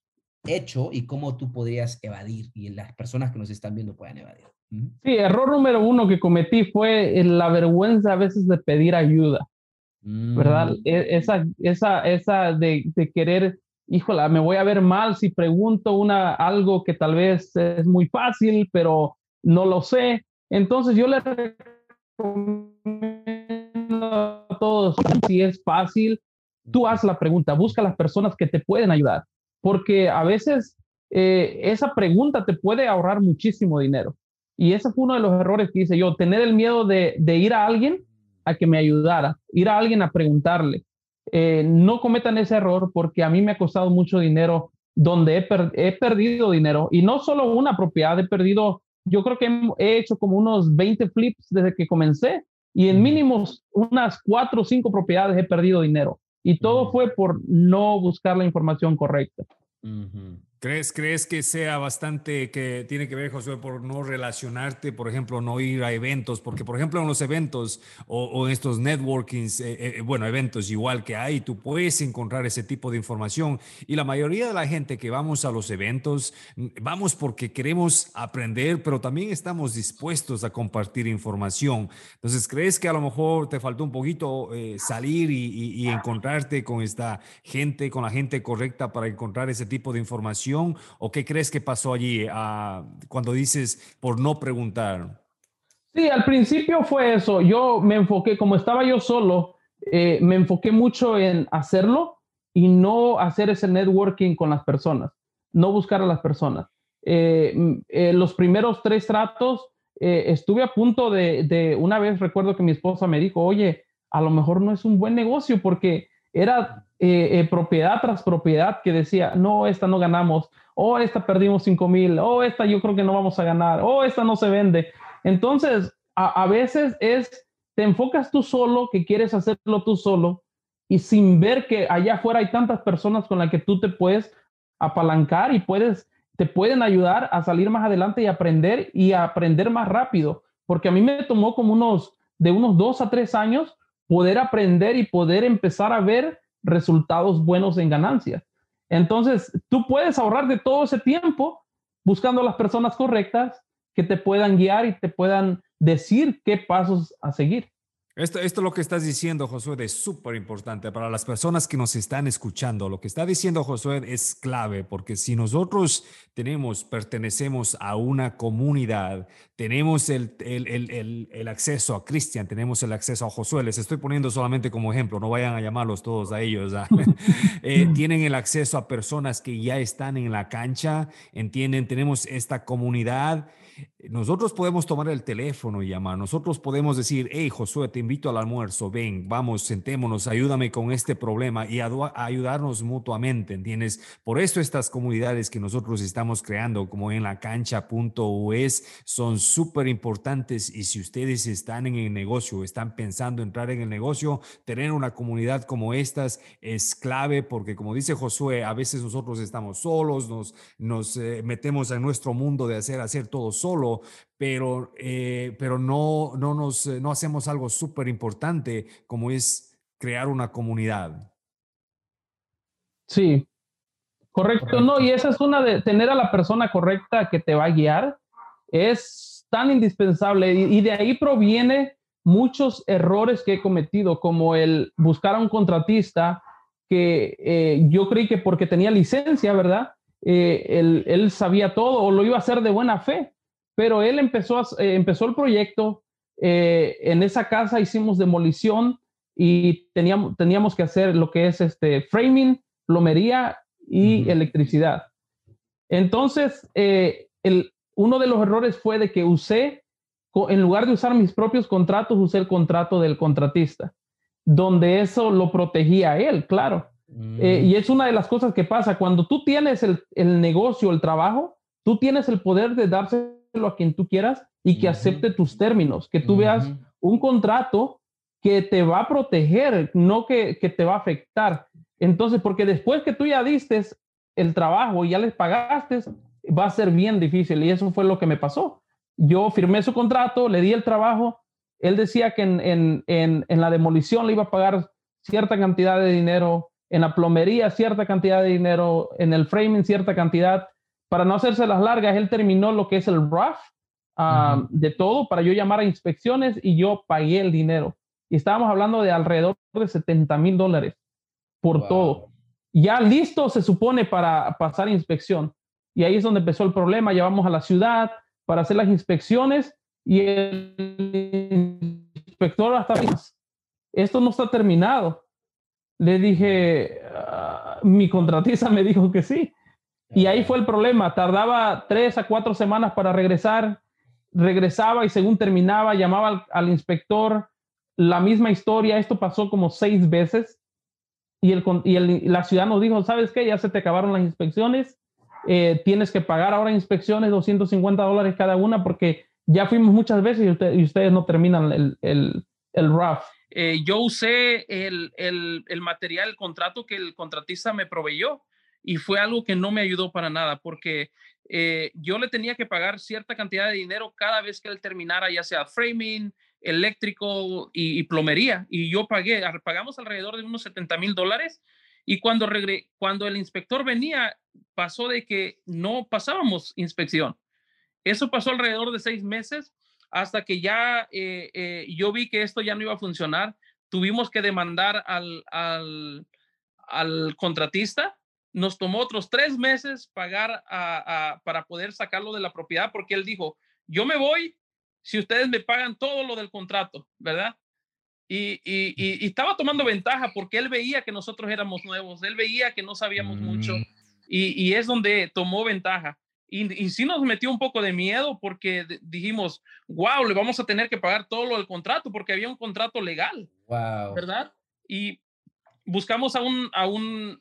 hecho y cómo tú podrías evadir y las personas que nos están viendo puedan evadir. Sí, error número uno que cometí fue la vergüenza a veces de pedir ayuda, ¿verdad? Mm. E, esa, esa, esa de, de, querer, híjola, me voy a ver mal si pregunto una, algo que tal vez es muy fácil, pero no lo sé. Entonces yo le recomiendo todos, si es fácil, tú haz la pregunta, busca las personas que te pueden ayudar porque a veces eh, esa pregunta te puede ahorrar muchísimo dinero. Y ese fue uno de los errores que hice yo, tener el miedo de, ir a alguien a que me ayudara, ir a alguien a preguntarle. Eh, no cometan ese error porque a mí me ha costado mucho dinero donde he, perdido dinero y no solo una propiedad, he perdido, yo creo que he hecho como unos 20 flips desde que comencé y en mínimos unas cuatro o cinco propiedades he perdido dinero. Y todo fue por no buscar la información correcta. ¿Crees, ¿Crees que sea bastante que tiene que ver, Josué, por no relacionarte, por ejemplo, no ir a eventos? Porque, por ejemplo, en los eventos o, en estos networkings, eh, eh, bueno, eventos igual que hay, tú puedes encontrar ese tipo de información. Y la mayoría de la gente que vamos a los eventos, vamos porque queremos aprender, pero también estamos dispuestos a compartir información. Entonces, ¿crees que a lo mejor te faltó un poquito eh, salir y, y encontrarte con esta gente, con la gente correcta para encontrar ese tipo de información? O qué crees que pasó allí ah, cuando dices por no preguntar? Sí, al principio fue eso. Yo me enfoqué, como estaba yo solo, eh, me enfoqué mucho en hacerlo y no hacer ese networking con las personas, no buscar a las personas. Eh, eh, los primeros tres tratos, estuve a punto de, de, una vez recuerdo que mi esposa me dijo, oye, a lo mejor no es un buen negocio porque era eh, eh, propiedad tras propiedad que decía, no, esta no ganamos, o esta perdimos 5 mil, o esta yo creo que no vamos a ganar, o esta no se vende. Entonces, a, veces es, te enfocas tú solo, que quieres hacerlo tú solo, y sin ver que allá afuera hay tantas personas con las que tú te puedes apalancar y puedes, te pueden ayudar a salir más adelante y aprender y aprender más rápido. Porque a mí me tomó como unos, de unos dos a tres años poder aprender y poder empezar a ver resultados buenos en ganancias. Entonces, tú puedes ahorrar de todo ese tiempo buscando a las personas correctas que te puedan guiar y te puedan decir qué pasos a seguir. Esto, esto lo que estás diciendo, Josué, es súper importante para las personas que nos están escuchando. Lo que está diciendo Josué es clave, porque si nosotros tenemos, pertenecemos a una comunidad, tenemos el, el, el, el acceso a Cristian, tenemos el acceso a Josué, les estoy poniendo solamente como ejemplo, no vayan a llamarlos todos a ellos. ¿ah? Eh, tienen el acceso a personas que ya están en la cancha, entienden, tenemos esta comunidad nosotros podemos tomar el teléfono y llamar, nosotros podemos decir, hey Josué, te invito al almuerzo, ven, vamos, sentémonos, ayúdame con este problema y ayudarnos mutuamente, ¿entiendes? Por eso estas comunidades que nosotros estamos creando, como en la cancha.us, son súper importantes y si ustedes están en el negocio, están pensando entrar en el negocio, tener una comunidad como estas es clave porque como dice Josué, a veces nosotros estamos solos, nos, nos eh, metemos en nuestro mundo de hacer, hacer todo solo, pero, eh, pero no, no, nos, no hacemos algo súper importante como es crear una comunidad. Sí, correcto. No, y esa es una de tener a la persona correcta que te va a guiar. Es tan indispensable y, de ahí proviene muchos errores que he cometido, como el buscar a un contratista que eh, yo creí que porque tenía licencia, ¿verdad? Eh, él, él, sabía todo o lo iba a hacer de buena fe pero él empezó, eh, empezó el proyecto, eh, en esa casa hicimos demolición y teníamos, teníamos que hacer lo que es este framing, plomería y electricidad. Entonces, eh, el, uno de los errores fue de que usé, en lugar de usar mis propios contratos, usé el contrato del contratista, donde eso lo protegía a él, claro. y mm. es una de las cosas que pasa, cuando tú tienes el, el negocio, el trabajo, tú tienes el poder de darse a quien tú quieras y que acepte tus términos, que tú veas un contrato que te va a proteger, no que, que, te va a afectar. Entonces, porque después que tú ya diste el trabajo y ya les pagaste, va a ser bien difícil. Y eso fue lo que me pasó. Yo firmé su contrato, le di el trabajo. Él decía que en, en, en, en la demolición le iba a pagar cierta cantidad de dinero, en la plomería cierta cantidad de dinero, en el framing cierta cantidad para no hacerse las largas, él terminó lo que es el rough ah, de todo para yo llamar a inspecciones y yo pagué el dinero. Y estábamos hablando de alrededor de 70 mil dólares por todo. Ya listo se supone para pasar inspección. Y ahí es donde empezó el problema. Llevamos a la ciudad para hacer las inspecciones y el inspector hasta esto no está terminado. Le dije, ah, mi contratista me dijo que sí. Y ahí fue el problema. Tardaba tres a cuatro semanas para regresar. Regresaba y según terminaba, llamaba al, inspector. La misma historia. Esto pasó como seis veces. Y, el, y la ciudad nos dijo, ¿sabes qué? Ya se te acabaron las inspecciones. Eh, tienes que pagar ahora inspecciones 250 dólares cada una porque ya fuimos muchas veces y, ustedes no terminan el, el, el rough. Eh, yo usé el, el, el, material, el contrato que el contratista me proveyó y fue algo que no me ayudó para nada porque eh, yo le tenía que pagar cierta cantidad de dinero cada vez que él terminara, ya sea framing, eléctrico y, plomería. Y yo pagué, pagamos alrededor de unos 70 mil dólares. Y cuando, cuando el inspector venía, pasó de que no pasábamos inspección. Eso pasó alrededor de seis meses hasta que ya eh, eh, yo vi que esto ya no iba a funcionar. Tuvimos que demandar al, al contratista nos tomó otros tres meses pagar para poder sacarlo de la propiedad porque él dijo, yo me voy si ustedes me pagan todo lo del contrato, ¿verdad? Y, y, estaba tomando ventaja porque él veía que nosotros éramos nuevos, él veía que no sabíamos mucho mm. y, es donde tomó ventaja. Y, sí nos metió un poco de miedo porque dijimos, wow, le vamos a tener que pagar todo lo del contrato porque había un contrato legal, wow. ¿verdad? Y, buscamos a un, a un,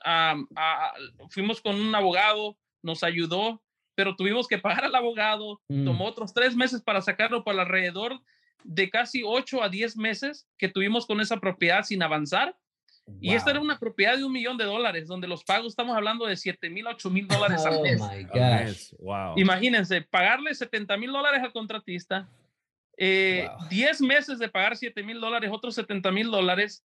fuimos con un abogado, nos ayudó, pero tuvimos que pagar al abogado, mm. tomó otros tres meses para sacarlo para alrededor de casi ocho a diez meses que tuvimos con esa propiedad sin avanzar. Y esta era una propiedad de un millón de dólares, donde los pagos estamos hablando de siete mil, ocho mil dólares al oh mes. Wow. Imagínense, pagarle 70 mil dólares al contratista, 10 eh, meses de pagar 7 mil dólares, otros 70 mil dólares.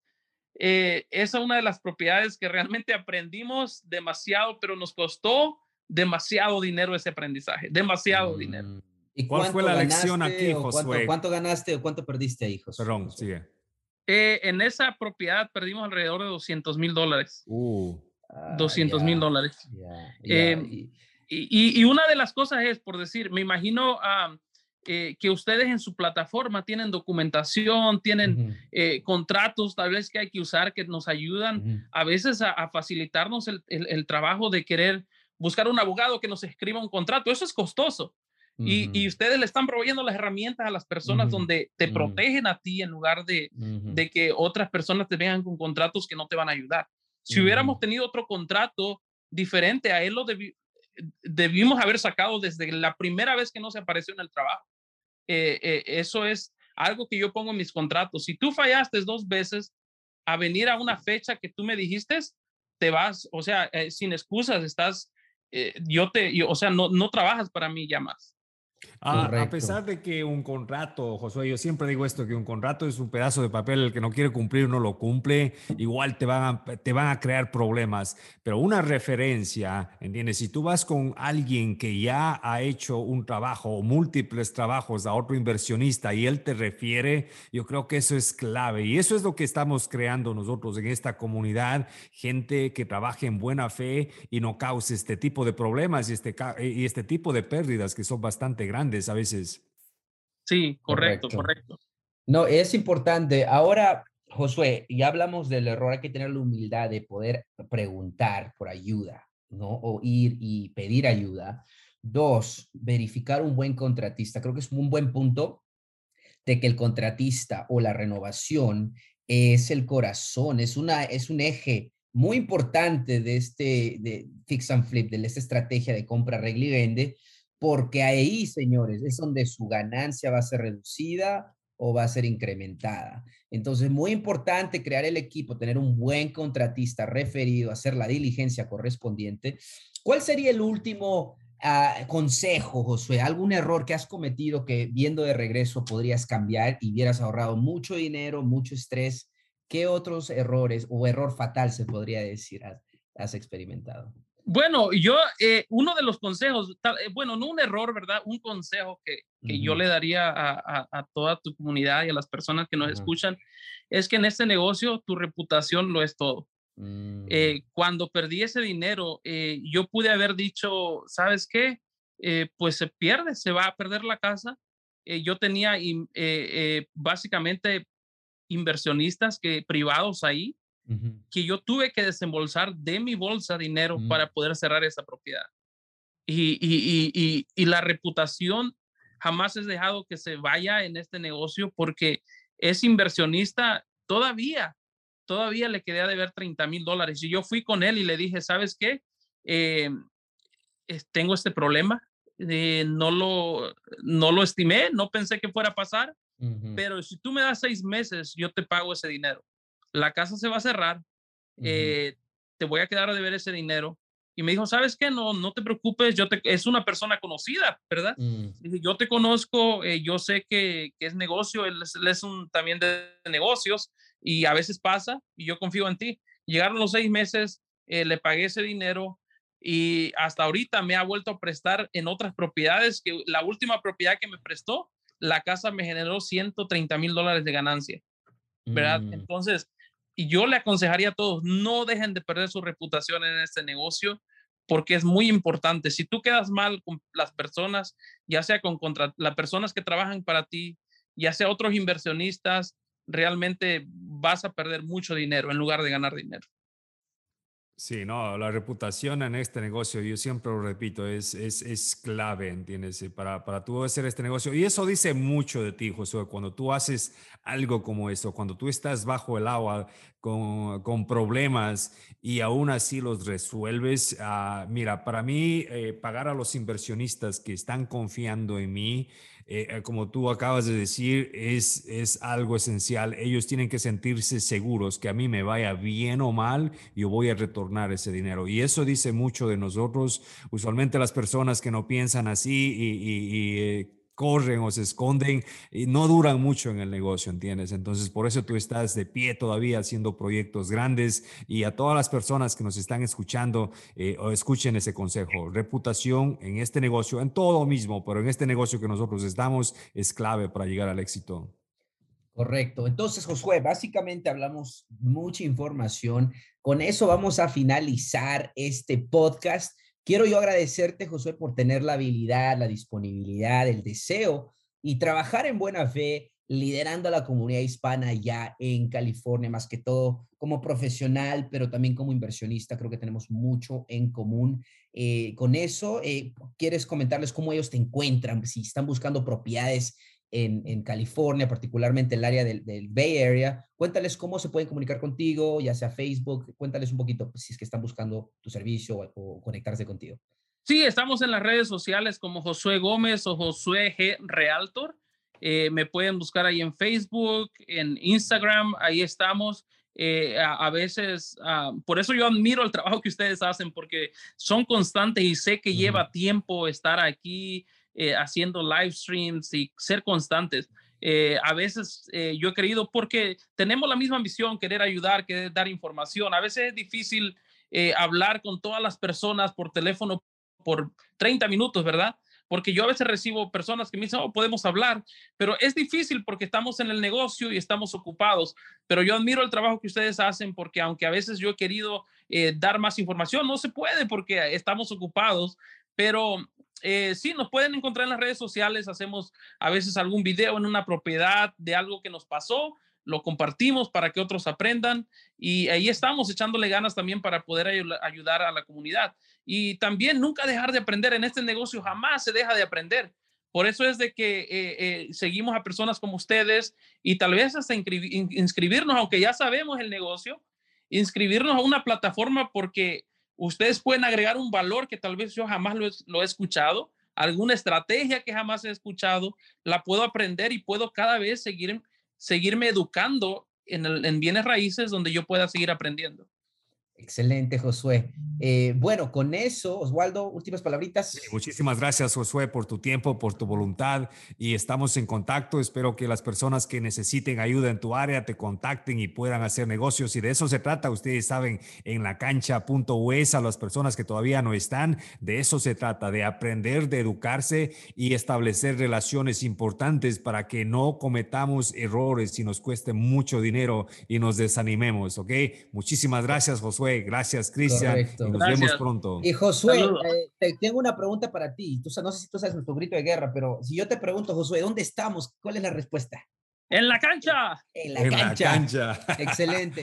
Eh, esa es una de las propiedades que realmente aprendimos demasiado, pero nos costó demasiado dinero ese aprendizaje, demasiado dinero. Mm. ¿Y cuál fue la lección aquí, Josué? Cuánto, ganaste o cuánto perdiste ahí, Josué? Perdón, sigue. Eh, en esa propiedad perdimos alrededor de 200 mil dólares. 200 uh. mil dólares. Em, y, una de las cosas es, por decir, me imagino eh, que ustedes en su plataforma tienen documentación, tienen eh, contratos tal vez que hay que usar que nos ayudan a veces a, facilitarnos el, trabajo de querer buscar un abogado que nos escriba un contrato. Eso es costoso. y, ustedes le están proveyendo las herramientas a las personas donde te protegen a ti en lugar de, de, que otras personas te vengan con contratos que no te van a ayudar. Si hubiéramos tenido otro contrato diferente, a él lo debimos haber sacado desde la primera vez que no se apareció en el trabajo. Eh, eh, eso es algo que yo pongo en mis contratos. Si tú fallaste dos veces a venir a una fecha que tú me dijiste, te vas, o sea, eh, sin excusas, estás, yo te, o sea, no, no trabajas para mí ya más. Ah, a pesar de que un contrato, Josué, yo siempre digo esto, que un contrato es un pedazo de papel, el que no quiere cumplir no lo cumple, igual te van a, te van a crear problemas, pero una referencia, ¿entiendes? Si tú vas con alguien que ya ha hecho un trabajo o múltiples trabajos a otro inversionista y él te refiere, yo creo que eso es clave. Y eso es lo que estamos creando nosotros en esta comunidad, gente que trabaje en buena fe y no cause este tipo de problemas y este, y este tipo de pérdidas que son bastante grandes a veces. Sí, correcto, correcto, No, es importante. Ahora, Josué, ya hablamos del error, hay que tener la humildad de poder preguntar por ayuda, ¿no? O ir y pedir ayuda. Dos, verificar un buen contratista. Creo que es un buen punto de que el contratista o la renovación es el corazón, es, una, es un eje muy importante de este de fix and flip, de esta estrategia de compra, regla y vende, porque ahí, señores, es donde su ganancia va a ser reducida o va a ser incrementada. Entonces, muy importante crear el equipo, tener un buen contratista referido, hacer la diligencia correspondiente. ¿Cuál sería el último ah, consejo, Josué? ¿Algún error que has cometido que viendo de regreso podrías cambiar y hubieras ahorrado mucho dinero, mucho estrés? ¿Qué otros errores o error fatal se podría decir has experimentado? Bueno, yo, eh, uno de los consejos, eh, bueno, no un error, ¿verdad? Un consejo que, que yo le daría a, a, toda tu comunidad y a las personas que nos escuchan es que en este negocio tu reputación lo es todo. Mm. Eh, cuando perdí ese dinero, yo pude haber dicho, ¿sabes qué? pues se pierde, se va a perder la casa. yo tenía básicamente inversionistas que, privados ahí que yo tuve que desembolsar de mi bolsa dinero mm. para poder cerrar esa propiedad. Y, y, y, y, la reputación jamás he dejado que se vaya en este negocio porque es inversionista todavía, todavía le quedé a deber 30 mil dólares. Y yo fui con él y le dije, ¿sabes qué? Eh, tengo este problema, eh, no, lo, no lo estimé, no pensé que fuera a pasar, pero si tú me das seis meses, yo te pago ese dinero la casa se va a cerrar, eh, te voy a quedar a deber ese dinero. Y me dijo, ¿sabes qué? No, no te preocupes, yo te, es una persona conocida, ¿verdad? Mm. yo te conozco, eh, yo sé que, es negocio, él es, un también de negocios y a veces pasa y yo confío en ti. Llegaron los seis meses, eh, le pagué ese dinero y hasta ahorita me ha vuelto a prestar en otras propiedades, que la última propiedad que me prestó, la casa me generó 130 mil dólares de ganancia, ¿verdad? Mm. Entonces, y yo le aconsejaría a todos, no dejen de perder su reputación en este negocio porque es muy importante. Si tú quedas mal con las personas, ya sea con contra, las personas que trabajan para ti, ya sea otros inversionistas, realmente vas a perder mucho dinero en lugar de ganar dinero. Sí, no, la reputación en este negocio, yo siempre lo repito, es, es, es clave, ¿entiendes? Para, para tú hacer este negocio. Y eso dice mucho de ti, Josué, cuando tú haces algo como eso, cuando tú estás bajo el agua con, con problemas y aún así los resuelves. Uh, mira, para mí, eh, pagar a los inversionistas que están confiando en mí, eh, eh, como tú acabas de decir, es, es algo esencial. Ellos tienen que sentirse seguros que a mí me vaya bien o mal, yo voy a retornar ese dinero. Y eso dice mucho de nosotros. Usualmente las personas que no piensan así y, y corren o se esconden y no duran mucho en el negocio, ¿entiendes? Entonces, por eso tú estás de pie todavía haciendo proyectos grandes y a todas las personas que nos están escuchando eh, o escuchen ese consejo. Reputación en este negocio, en todo mismo, pero en este negocio que nosotros estamos es clave para llegar al éxito. Correcto. Entonces, Josué, básicamente hablamos mucha información. Con eso vamos a finalizar este podcast. Quiero yo agradecerte, Josué, por tener la habilidad, la disponibilidad, el deseo y trabajar en buena fe, liderando a la comunidad hispana ya en California, más que todo como profesional, pero también como inversionista. Creo que tenemos mucho en común. Eh, con eso, eh, ¿quieres comentarles cómo ellos te encuentran? Si están buscando propiedades en, California, particularmente el área del, Bay Area. Cuéntales cómo se pueden comunicar contigo, ya sea Facebook, cuéntales un poquito pues, si es que están buscando tu servicio o, conectarse contigo. Sí, estamos en las redes sociales como Josué Gómez o Josué G. Realtor. Eh, me pueden buscar ahí en Facebook, en Instagram, ahí estamos. Eh, a, veces, ah, por eso yo admiro el trabajo que ustedes hacen, porque son constantes y sé que lleva tiempo estar aquí, eh, haciendo live streams y ser constantes. Eh, a veces eh, yo he creído, porque tenemos la misma misión, querer ayudar, querer dar información. A veces es difícil hablar con todas las personas por teléfono por 30 minutos, ¿verdad? Porque yo a veces recibo personas que me dicen, oh, podemos hablar, pero es difícil porque estamos en el negocio y estamos ocupados. Pero yo admiro el trabajo que ustedes hacen porque aunque a veces yo he querido dar más información, no se puede porque estamos ocupados, pero eh, sí, nos pueden encontrar en las redes sociales. Hacemos a veces algún video en una propiedad de algo que nos pasó. Lo compartimos para que otros aprendan y ahí estamos echándole ganas también para poder ayudar a la comunidad. Y también nunca dejar de aprender. En este negocio jamás se deja de aprender. Por eso es de que eh, eh, seguimos a personas como ustedes y tal vez hasta inscribirnos, aunque ya sabemos el negocio, inscribirnos a una plataforma porque ustedes pueden agregar un valor que tal vez yo jamás lo he, escuchado, alguna estrategia que jamás he escuchado, la puedo aprender y puedo cada vez seguir, seguirme educando en, en bienes raíces donde yo pueda seguir aprendiendo. Excelente, Josué. Eh, bueno, con eso, Oswaldo, últimas palabritas. muchísimas gracias, Josué, por tu tiempo, por tu voluntad y estamos en contacto. Espero que las personas que necesiten ayuda en tu área te contacten y puedan hacer negocios. Y de eso se trata, ustedes saben, en la cancha.us, a las personas que todavía no están, de eso se trata, de aprender, de educarse y establecer relaciones importantes para que no cometamos errores y nos cueste mucho dinero y nos desanimemos, ¿ok? Muchísimas gracias, Josué Gracias, Cristian. Nos vemos pronto. Y Josué, eh, tengo una pregunta para ti. Tú, no sé si tú sabes nuestro grito de guerra, pero si yo te pregunto, Josué, ¿dónde estamos? ¿Cuál es la respuesta? En la cancha. En la cancha. Excelente.